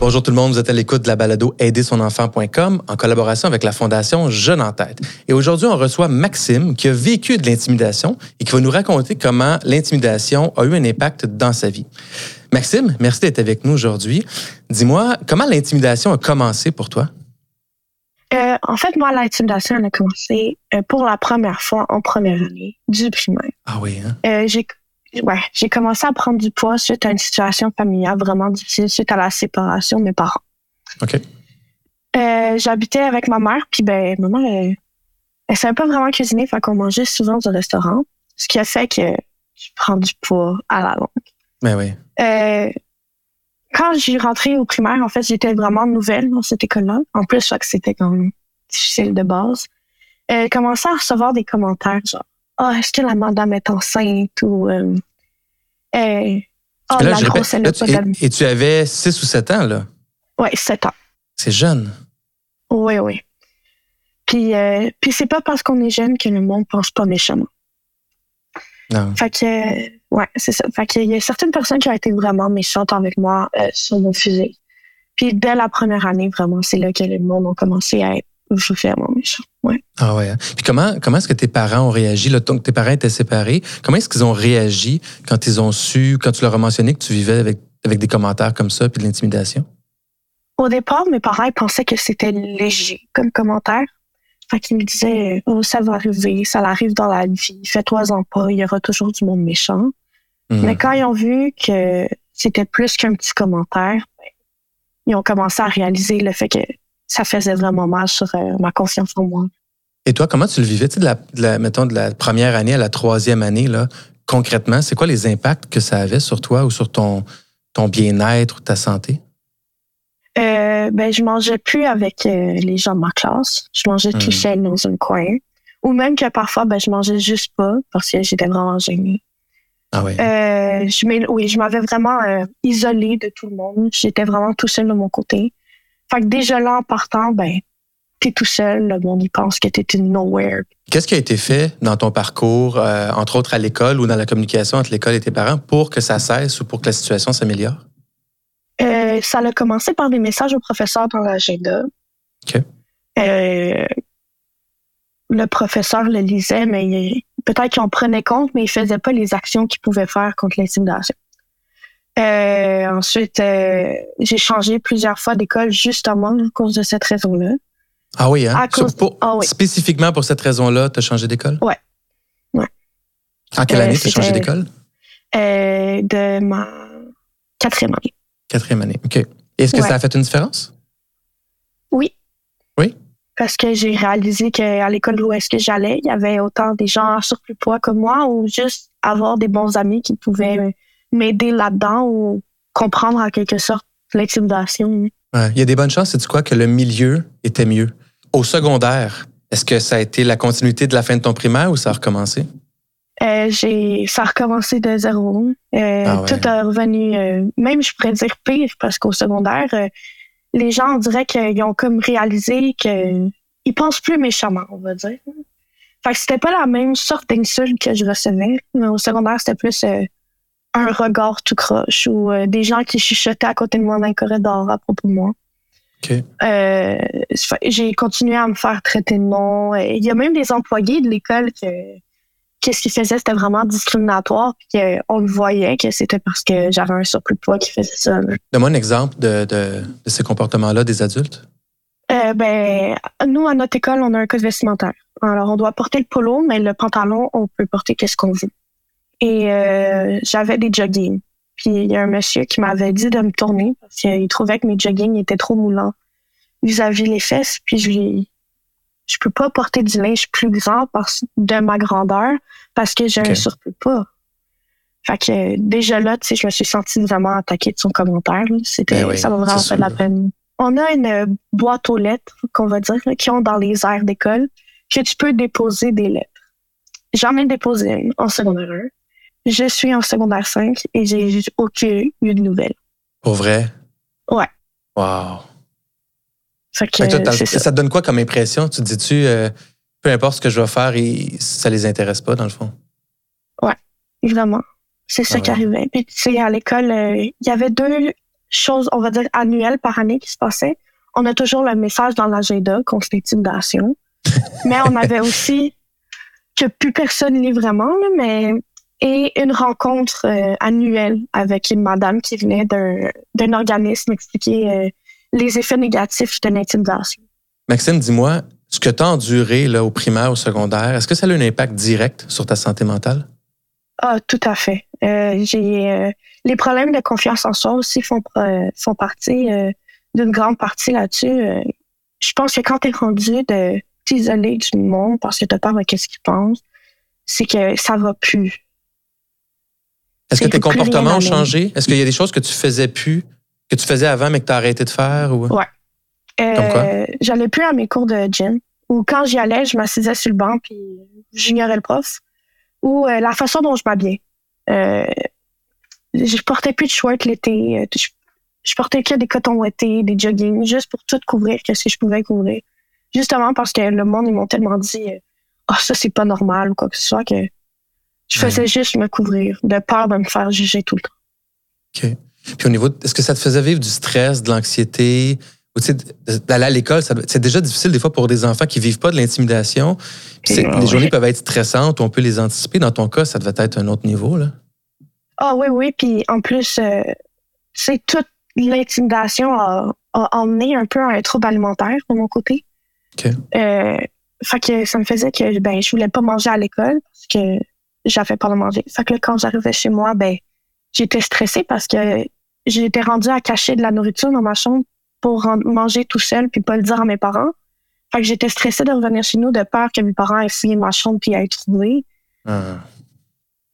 Bonjour tout le monde, vous êtes à l'écoute de la balado aidersonenfant.com en collaboration avec la Fondation Jeune en tête. Et aujourd'hui, on reçoit Maxime qui a vécu de l'intimidation et qui va nous raconter comment l'intimidation a eu un impact dans sa vie. Maxime, merci d'être avec nous aujourd'hui. Dis-moi, comment l'intimidation a commencé pour toi? Euh, en fait, moi, l'intimidation a commencé euh, pour la première fois en première année du primaire. Ah oui, hein? Euh, j'ai ouais, j'ai commencé à prendre du poids suite à une situation familiale vraiment difficile, suite à la séparation de mes parents. OK. J'habitais avec ma mère, puis ben, maman, elle, elle savait pas vraiment cuisiner, fait qu'on mangeait souvent au restaurant, ce qui a fait que je prends du poids à la longue. Ben oui. Quand j'ai rentré au primaire, en fait, j'étais vraiment nouvelle dans cette école-là. En plus, je crois que c'était comme difficile de base. Euh, commençait à recevoir des commentaires genre ah, est-ce que la madame est enceinte ou euh, euh, ah, Là, la grosse, elle là, pas et, et tu avais 6 ou 7 ans, là? Ouais, 7 ans. C'est jeune. Oui, oui. Puis, euh, puis c'est pas parce qu'on est jeune que le monde pense pas méchamment. Non. Fait que, euh, ouais, c'est ça. Fait qu'il y a certaines personnes qui ont été vraiment méchantes avec moi euh, sur mon fusil. Puis dès la première année, vraiment, c'est là que le monde a commencé à être vraiment méchant. Ouais. Ah ouais. hein. Puis comment, comment est-ce que tes parents ont réagi? Là, donc, tes parents étaient séparés. Comment est-ce qu'ils ont réagi quand ils ont su, quand tu leur as mentionné que tu vivais avec, avec des commentaires comme ça puis de l'intimidation? Au départ, mes parents ils pensaient que c'était léger comme commentaire. Fait qu'ils me disaient Oh, ça va arriver, ça arrive dans la vie, fais-toi-en pas, il y aura toujours du monde méchant. Mhm. Mais quand ils ont vu que c'était plus qu'un petit commentaire, ben, ils ont commencé à réaliser le fait que ça faisait vraiment mal sur euh, ma confiance en moi. Et toi, comment tu le vivais? Tu sais, de la, de la- mettons, de la première année à la troisième année, là, concrètement, c'est quoi les impacts que ça avait sur toi ou sur ton, ton bien-être ou ta santé? Euh, ben, je mangeais plus avec euh, les gens de ma classe. Je mangeais tout Hmm. seul dans un coin. Ou même que parfois, ben, je mangeais juste pas parce que j'étais vraiment gênée. Ah ouais. Euh, je oui, je m'avais vraiment euh, isolée de tout le monde. J'étais vraiment tout seul de mon côté. Fait que déjà là, en partant, ben, t'es tout seul. Le monde, il pense que t'es une nowhere. Qu'est-ce qui a été fait dans ton parcours, euh, entre autres à l'école ou dans la communication entre l'école et tes parents, pour que ça cesse ou pour que la situation s'améliore? Euh, ça a commencé par des messages au professeur dans l'agenda. OK. Euh, le professeur le lisait, mais peut-être qu'il en prenait compte, mais il faisait pas les actions qu'il pouvait faire contre l'intimidation. Euh, ensuite, euh, j'ai changé plusieurs fois d'école justement à cause de cette raison-là. Ah oui, hein? À cause- pour- ah oui. Spécifiquement pour cette raison-là, tu as changé d'école? Ouais. Ouais. En quelle année tu as changé d'école? De ma quatrième année. Quatrième année. OK. Est-ce que Ouais. ça a fait une différence? Oui. Oui? Parce que j'ai réalisé qu'à l'école où est-ce que j'allais, il y avait autant des gens en surplus poids que moi ou juste avoir des bons amis qui pouvaient m'aider là-dedans ou comprendre en quelque sorte l'intimidation. Ouais. Il y a des bonnes chances, c'est quoi, que le milieu était mieux? Au secondaire, est-ce que ça a été la continuité de la fin de ton primaire ou ça a recommencé? Euh, j'ai, ça a recommencé de zéro. Euh, Ah ouais. Tout est revenu, euh, même je pourrais dire pire, parce qu'au secondaire, euh, les gens, on dirait qu'ils ont comme réalisé qu'ils pensent plus méchamment, on va dire. Fait que c'était pas la même sorte d'insulte que je recevais. Mais au secondaire, c'était plus un regard tout croche ou des gens qui chuchotaient à côté de moi dans le corridor à propos de moi. J'ai continué à me faire traiter de nom. Il y a même des employés de l'école que qu'est-ce qu'ils faisaient, c'était vraiment discriminatoire. Puis que on le voyait que c'était parce que j'avais un surplus de poids qui faisait ça. Donne-moi un exemple de, de- de ces comportements-là des adultes. Euh, ben, nous, à notre école, on a un code vestimentaire. Alors, on doit porter le polo, mais le pantalon, on peut porter qu'est-ce qu'on veut. Et euh, j'avais des joggings. Puis il y a un monsieur qui m'avait dit de me tourner parce qu'il trouvait que mes joggings étaient trop moulants vis-à-vis les fesses. Puis je lui je peux pas porter du linge plus grand parce, de ma grandeur parce que j'ai Ok. un surplus de poids. Fait que déjà là, tu sais, je me suis sentie vraiment attaquée de son commentaire. C'était, Ben oui, ça m'a vraiment fait de la peine. On a une euh, boîte aux lettres, qu'on va dire, là, qui ont dans les aires d'école, que tu peux déposer des lettres. J'en ai déposé une en secondaire 1. Je suis en secondaire 5 et j'ai aucune eu de nouvelles. Pour vrai? Ouais. Wow. Fait que, Fait que toi, t'as- c'est ça. ça. te donne quoi comme impression? Tu dis-tu, euh, peu importe ce que je vais faire, et ça les intéresse pas, dans le fond? Vraiment. C'est ça Ah qui ouais. arrivait. Puis, tu sais, à l'école, euh, il y avait deux choses, on va dire, annuelles par année qui se passaient. On a toujours le message dans l'agenda contre l'intimidation. mais on avait aussi que plus personne lit vraiment, là, mais et une rencontre euh, annuelle avec une madame qui venait d'un d'un organisme expliquer les effets négatifs de l'intimidation. Maxime, dis-moi, ce que tu as enduré là, au primaire, au secondaire, est-ce que ça a eu un impact direct sur ta santé mentale? Ah, tout à fait. Euh, j'ai euh, les problèmes de confiance en soi aussi font euh, font partie d'une grande partie là-dessus. Je pense que quand tu es rendu de t'isoler du monde parce que tu as peur de qu'est-ce qu'ils pensent, c'est que ça va plus. Est-ce que tes comportements ont changé? Est-ce qu'il y a des choses que tu faisais plus, que tu faisais avant, mais que tu as arrêté de faire? Ou... Ouais. Comme quoi? Euh, J'allais plus à mes cours de gym. Ou quand j'y allais, je m'assisais sur le banc puis j'ignorais le prof. Ou euh, la façon dont je m'habillais. Euh, je portais plus de shorts l'été. Je, je portais que des cotons ouettés, des joggings, juste pour tout couvrir, qu'est-ce que je pouvais couvrir. Justement parce que le monde, ils m'ont tellement dit Ah, ça, c'est pas normal ou quoi que ce soit que je Ouais. faisais juste me couvrir, de peur de me faire juger tout le temps. OK. Puis au niveau, de- est-ce que ça te faisait vivre du stress, de l'anxiété? Ou tu sais, d'aller à l'école, ça c'est déjà difficile des fois pour des enfants qui vivent pas de l'intimidation. Puis c'est- Ouais, les ouais. journées peuvent être stressantes, on peut les anticiper. Dans ton cas, ça devait être un autre niveau. Là. Ah oui, oui. Puis en plus, euh, c'est toute l'intimidation a, a emmené un peu à un trouble alimentaire de mon côté. OK. Euh, fait que ça me faisait que ben je voulais pas manger à l'école parce que j'avais peur de manger. Fait que là, quand j'arrivais chez moi, ben j'étais stressée parce que j'étais rendue à cacher de la nourriture dans ma chambre pour manger tout seul puis pas le dire à mes parents. Fait que j'étais stressée de revenir chez nous de peur que mes parents aient fouillé ma chambre puis aient trouvé. Ah.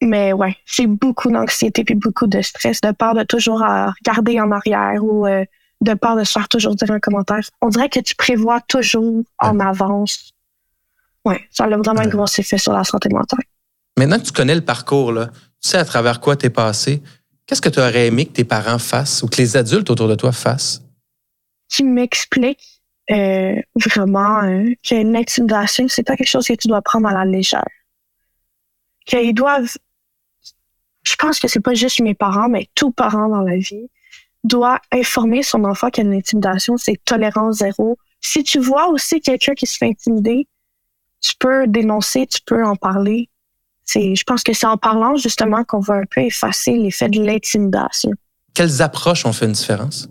Mais ouais, c'est beaucoup d'anxiété puis beaucoup de stress, de peur de toujours euh, regarder en arrière ou euh, de peur de se faire toujours dire un commentaire. On dirait que tu prévois toujours en avance. Ouais, ça a vraiment un gros effet sur la santé mentale. Maintenant que tu connais le parcours, là, tu sais à travers quoi tu es passé, qu'est-ce que tu aurais aimé que tes parents fassent ou que les adultes autour de toi fassent? Qui m'explique euh, vraiment euh, que l'intimidation, c'est pas quelque chose que tu dois prendre à la légère. Qu'ils doivent. Je pense que c'est pas juste mes parents, mais tout parent dans la vie doit informer son enfant que l'intimidation, c'est tolérance zéro. Si tu vois aussi quelqu'un qui se fait intimider, tu peux dénoncer, tu peux en parler. C'est, je pense que c'est en parlant justement qu'on va un peu effacer l'effet de l'intimidation. Quelles approches ont fait une différence?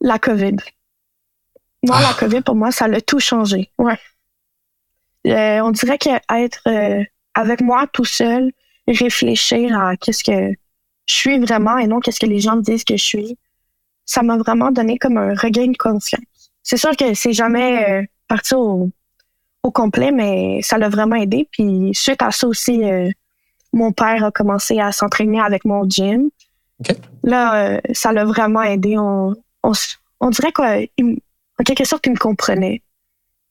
La COVID. Moi, Ah. la COVID, pour moi, ça l'a tout changé. Ouais. Euh, on dirait qu'être euh, avec moi tout seul, réfléchir à qu'est-ce que je suis vraiment et non qu'est-ce que les gens me disent que je suis, ça m'a vraiment donné comme un regain de confiance. C'est sûr que c'est jamais euh, parti au, au complet, mais ça l'a vraiment aidé. Puis suite à ça aussi, euh, mon père a commencé à s'entraîner avec mon gym. Là, euh, ça l'a vraiment aidé. On, on, on dirait qu'en quelque sorte, il me comprenait.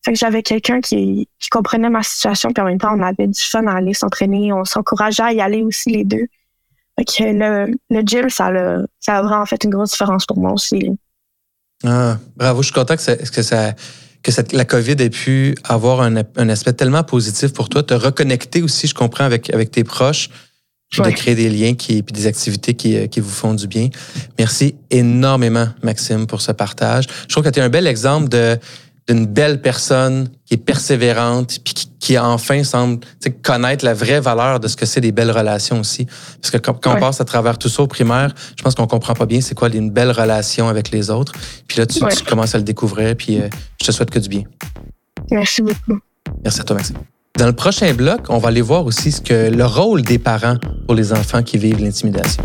Fait que j'avais quelqu'un qui, qui comprenait ma situation, puis en même temps, on avait du fun à aller s'entraîner. On s'encourageait à y aller aussi les deux. Fait que le, le gym, ça a, ça a vraiment fait une grosse différence pour moi aussi. Ah, bravo, je suis content que, ça- que, ça, que cette- la COVID ait pu avoir un, un aspect tellement positif pour toi, te reconnecter aussi, je comprends, avec, avec tes proches, puis de Ouais. créer des liens qui, puis des activités qui, euh, qui vous font du bien. Merci énormément, Maxime, pour ce partage. Je trouve que tu es un bel exemple de d'une belle personne qui est persévérante puis qui, qui enfin semble connaître la vraie valeur de ce que c'est des belles relations aussi. Parce que quand, quand on passe à travers tout ça au primaire, je pense qu'on comprend pas bien c'est quoi une belle relation avec les autres. Puis là, tu, Ouais. tu commences à le découvrir, puis euh, je te souhaite que du bien. Merci beaucoup. Merci à toi, Maxime. Dans le prochain bloc, on va aller voir aussi ce que le rôle des parents pour les enfants qui vivent l'intimidation.